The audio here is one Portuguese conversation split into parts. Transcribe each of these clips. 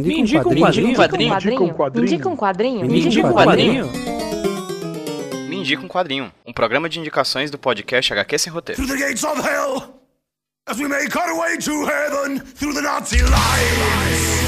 Me indica um quadrinho. Me indica um quadrinho. Me indica um quadrinho. Me indica um quadrinho. Me indica um quadrinho. Um programa de indicações do podcast HQ Sem Roteiro. Through the gates of hell, as we make our way to heaven through the Nazi lines.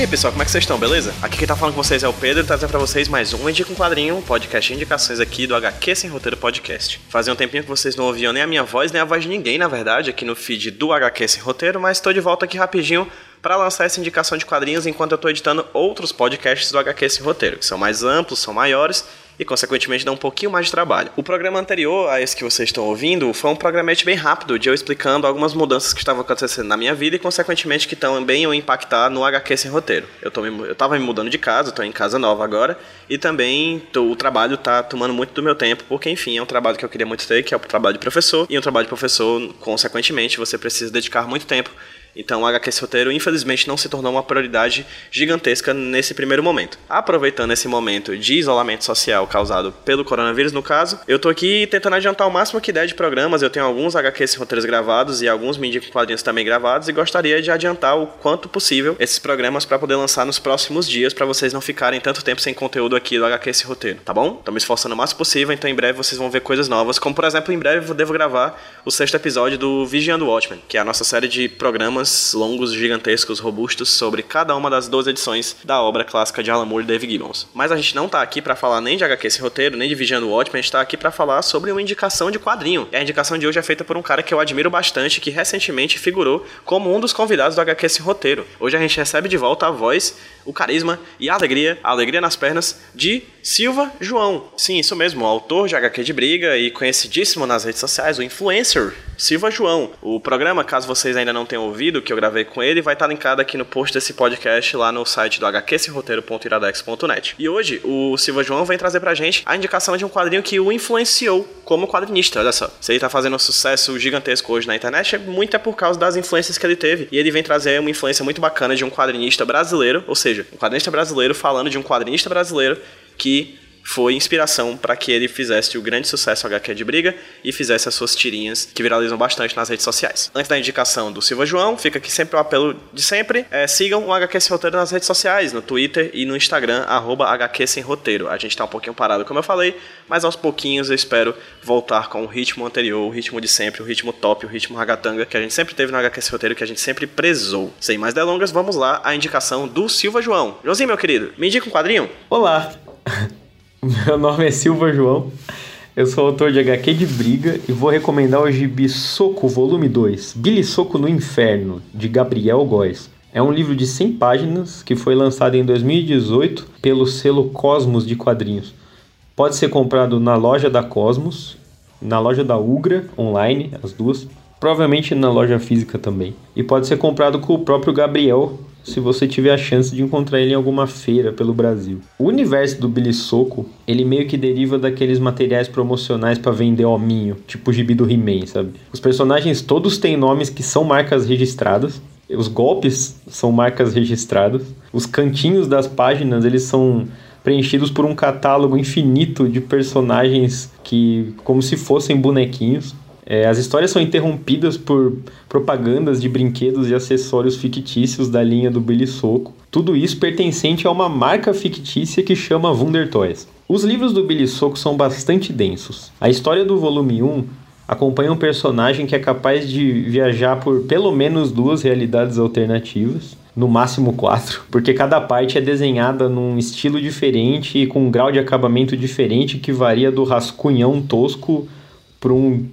E aí pessoal, como é que vocês estão, beleza? Aqui quem tá falando com vocês é o Pedro trazer pra vocês mais um Indica um Quadrinho, um podcast de indicações aqui do HQ Sem Roteiro Podcast. Fazia um tempinho que vocês não ouviam nem a minha voz, nem a voz de ninguém, na verdade, aqui no feed do HQ Sem Roteiro, mas tô de volta aqui rapidinho para lançar essa indicação de quadrinhos enquanto eu tô editando outros podcasts do HQ Sem Roteiro, que são mais amplos, são maiores e, consequentemente, dá um pouquinho mais de trabalho. O programa anterior a esse que vocês estão ouvindo foi um programete bem rápido de eu explicando algumas mudanças que estavam acontecendo na minha vida e, consequentemente, que também iam impactar no HQ sem roteiro. Eu, tô me, eu tava me mudando de casa, estou em casa nova agora e também tô, o trabalho tá tomando muito do meu tempo, porque, enfim, é um trabalho que eu queria muito ter, que é o trabalho de professor, e um trabalho de professor, consequentemente, você precisa dedicar muito tempo então, o HQ Roteiro, infelizmente, não se tornou uma prioridade gigantesca nesse primeiro momento. Aproveitando esse momento de isolamento social causado pelo coronavírus, no caso, eu tô aqui tentando adiantar o máximo que der de programas. Eu tenho alguns HQ Roteiros gravados e alguns Mindy quadrinhos também gravados e gostaria de adiantar o quanto possível esses programas para poder lançar nos próximos dias, para vocês não ficarem tanto tempo sem conteúdo aqui do HQ Roteiro, tá bom? Tô me esforçando o máximo possível, então em breve vocês vão ver coisas novas, como por exemplo, em breve eu devo gravar o sexto episódio do Vigiando Watchmen, que é a nossa série de programas programas longos, gigantescos, robustos sobre cada uma das 12 edições da obra clássica de Alan Moore e Dave Gibbons. Mas a gente não tá aqui para falar nem de HQ esse roteiro, nem de Vigiando o Watchmen, a gente tá aqui para falar sobre uma indicação de quadrinho. E a indicação de hoje é feita por um cara que eu admiro bastante, que recentemente figurou como um dos convidados do HQ esse roteiro. Hoje a gente recebe de volta a voz, o carisma e a alegria, a alegria nas pernas de Silva João. Sim, isso mesmo, autor de HQ de briga e conhecidíssimo nas redes sociais, o influencer Silva João. O programa, caso vocês ainda não tenham ouvido, que eu gravei com ele, vai estar linkado aqui no post desse podcast lá no site do hqseroteiro.iradex.net. E hoje o Silva João vem trazer pra gente a indicação de um quadrinho que o influenciou como quadrinista, olha só. Se ele tá fazendo um sucesso gigantesco hoje na internet, é muito é por causa das influências que ele teve. E ele vem trazer uma influência muito bacana de um quadrinista brasileiro, ou seja, um quadrinista brasileiro falando de um quadrinista brasileiro que foi inspiração para que ele fizesse o grande sucesso HQ de briga e fizesse as suas tirinhas que viralizam bastante nas redes sociais. Antes da indicação do Silva João, fica aqui sempre o apelo de sempre, é, sigam o HQ Sem Roteiro nas redes sociais, no Twitter e no Instagram, arroba HQ Sem Roteiro. A gente tá um pouquinho parado, como eu falei, mas aos pouquinhos eu espero voltar com o ritmo anterior, o ritmo de sempre, o ritmo top, o ritmo ragatanga que a gente sempre teve no HQ Sem Roteiro, que a gente sempre prezou. Sem mais delongas, vamos lá à indicação do Silva João. Joãozinho, meu querido, me indica um quadrinho? Olá! Meu nome é Silva João, eu sou autor de HQ de Briga e vou recomendar o gibi Soco, volume 2, Billy Soco no Inferno, de Gabriel Góes. É um livro de 100 páginas que foi lançado em 2018 pelo selo Cosmos de Quadrinhos. Pode ser comprado na loja da Cosmos, na loja da Ugra, online, as duas, provavelmente na loja física também. E pode ser comprado com o próprio Gabriel se você tiver a chance de encontrar ele em alguma feira pelo Brasil. O universo do Billy Soco, ele meio que deriva daqueles materiais promocionais para vender hominho, tipo o gibi do He-Man, sabe? Os personagens todos têm nomes que são marcas registradas, os golpes são marcas registradas, os cantinhos das páginas, eles são preenchidos por um catálogo infinito de personagens que como se fossem bonequinhos. É, as histórias são interrompidas por propagandas de brinquedos e acessórios fictícios da linha do Billy Soco. Tudo isso pertencente a uma marca fictícia que chama Wunder Toys. Os livros do Billy Soco são bastante densos. A história do volume 1 acompanha um personagem que é capaz de viajar por pelo menos duas realidades alternativas, no máximo quatro, porque cada parte é desenhada num estilo diferente e com um grau de acabamento diferente que varia do rascunhão tosco para um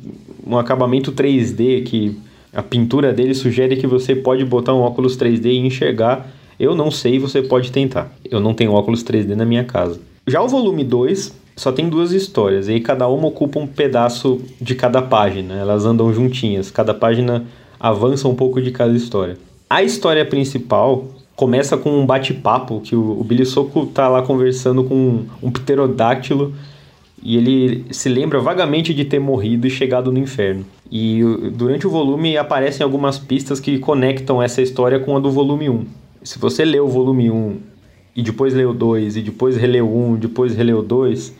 um acabamento 3D que a pintura dele sugere que você pode botar um óculos 3D e enxergar. Eu não sei, você pode tentar. Eu não tenho óculos 3D na minha casa. Já o volume 2 só tem duas histórias, e aí cada uma ocupa um pedaço de cada página. Elas andam juntinhas, cada página avança um pouco de cada história. A história principal começa com um bate-papo que o, o Billy Soco tá lá conversando com um, um pterodáctilo e ele se lembra vagamente de ter morrido e chegado no inferno. E durante o volume aparecem algumas pistas que conectam essa história com a do volume 1. Se você lê o volume 1 e depois lê o 2, e depois relê o 1, depois relê o 2,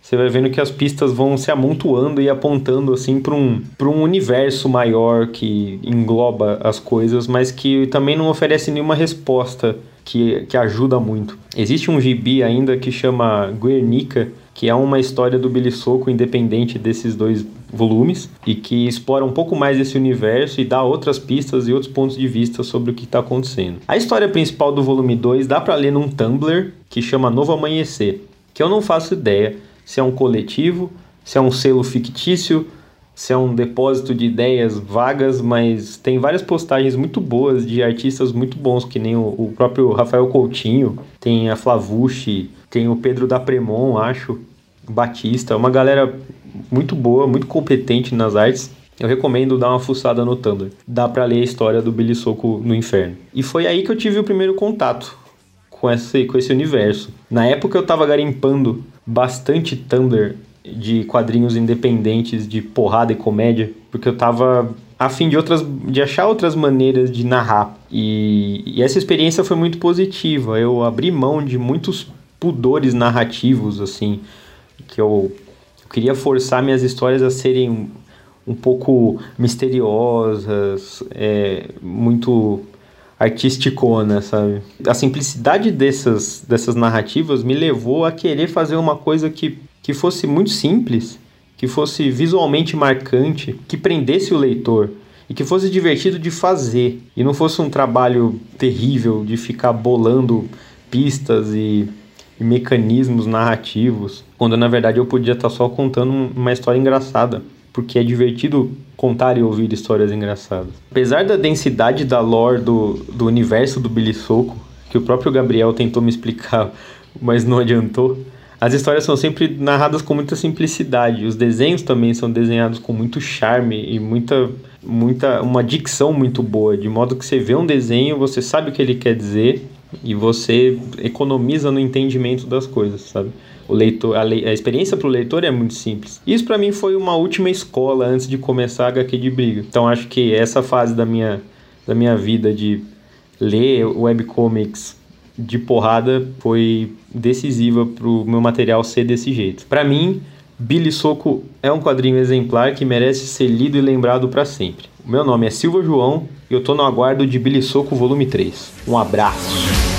você vai vendo que as pistas vão se amontoando e apontando assim para um, um universo maior que engloba as coisas, mas que também não oferece nenhuma resposta que, que ajuda muito. Existe um gibi ainda que chama Guernica, que é uma história do Billy Soco independente desses dois volumes e que explora um pouco mais esse universo e dá outras pistas e outros pontos de vista sobre o que está acontecendo. A história principal do volume 2 dá para ler num Tumblr que chama Novo Amanhecer, que eu não faço ideia se é um coletivo, se é um selo fictício, se é um depósito de ideias vagas, mas tem várias postagens muito boas de artistas muito bons, que nem o, o próprio Rafael Coutinho, tem a Flavucci, tem o Pedro da Premon, acho, Batista, uma galera muito boa, muito competente nas artes. Eu recomendo dar uma fuçada no Tumblr. Dá para ler a história do Billy Soco no Inferno. E foi aí que eu tive o primeiro contato com esse, com esse universo. Na época eu tava garimpando bastante Tumblr de quadrinhos independentes de porrada e comédia, porque eu tava a fim de outras de achar outras maneiras de narrar. E, e essa experiência foi muito positiva. Eu abri mão de muitos pudores narrativos assim, que eu, eu queria forçar minhas histórias a serem um pouco misteriosas, é, muito artisticona, sabe? A simplicidade dessas, dessas narrativas me levou a querer fazer uma coisa que, que fosse muito simples, que fosse visualmente marcante, que prendesse o leitor e que fosse divertido de fazer e não fosse um trabalho terrível de ficar bolando pistas e, e mecanismos narrativos, quando na verdade eu podia estar só contando uma história engraçada porque é divertido contar e ouvir histórias engraçadas. Apesar da densidade da lore do, do universo do Billy Soco, que o próprio Gabriel tentou me explicar, mas não adiantou, as histórias são sempre narradas com muita simplicidade. Os desenhos também são desenhados com muito charme e muita, muita, uma dicção muito boa, de modo que você vê um desenho, você sabe o que ele quer dizer e você economiza no entendimento das coisas, sabe? o leitor, a, le, a experiência para o leitor é muito simples. Isso para mim foi uma última escola antes de começar a HQ de briga. Então acho que essa fase da minha, da minha vida de ler webcomics de porrada foi decisiva para o meu material ser desse jeito. Para mim, Billy Soco é um quadrinho exemplar que merece ser lido e lembrado para sempre. O meu nome é Silva João e eu tô no aguardo de Billy Soco volume 3. Um abraço.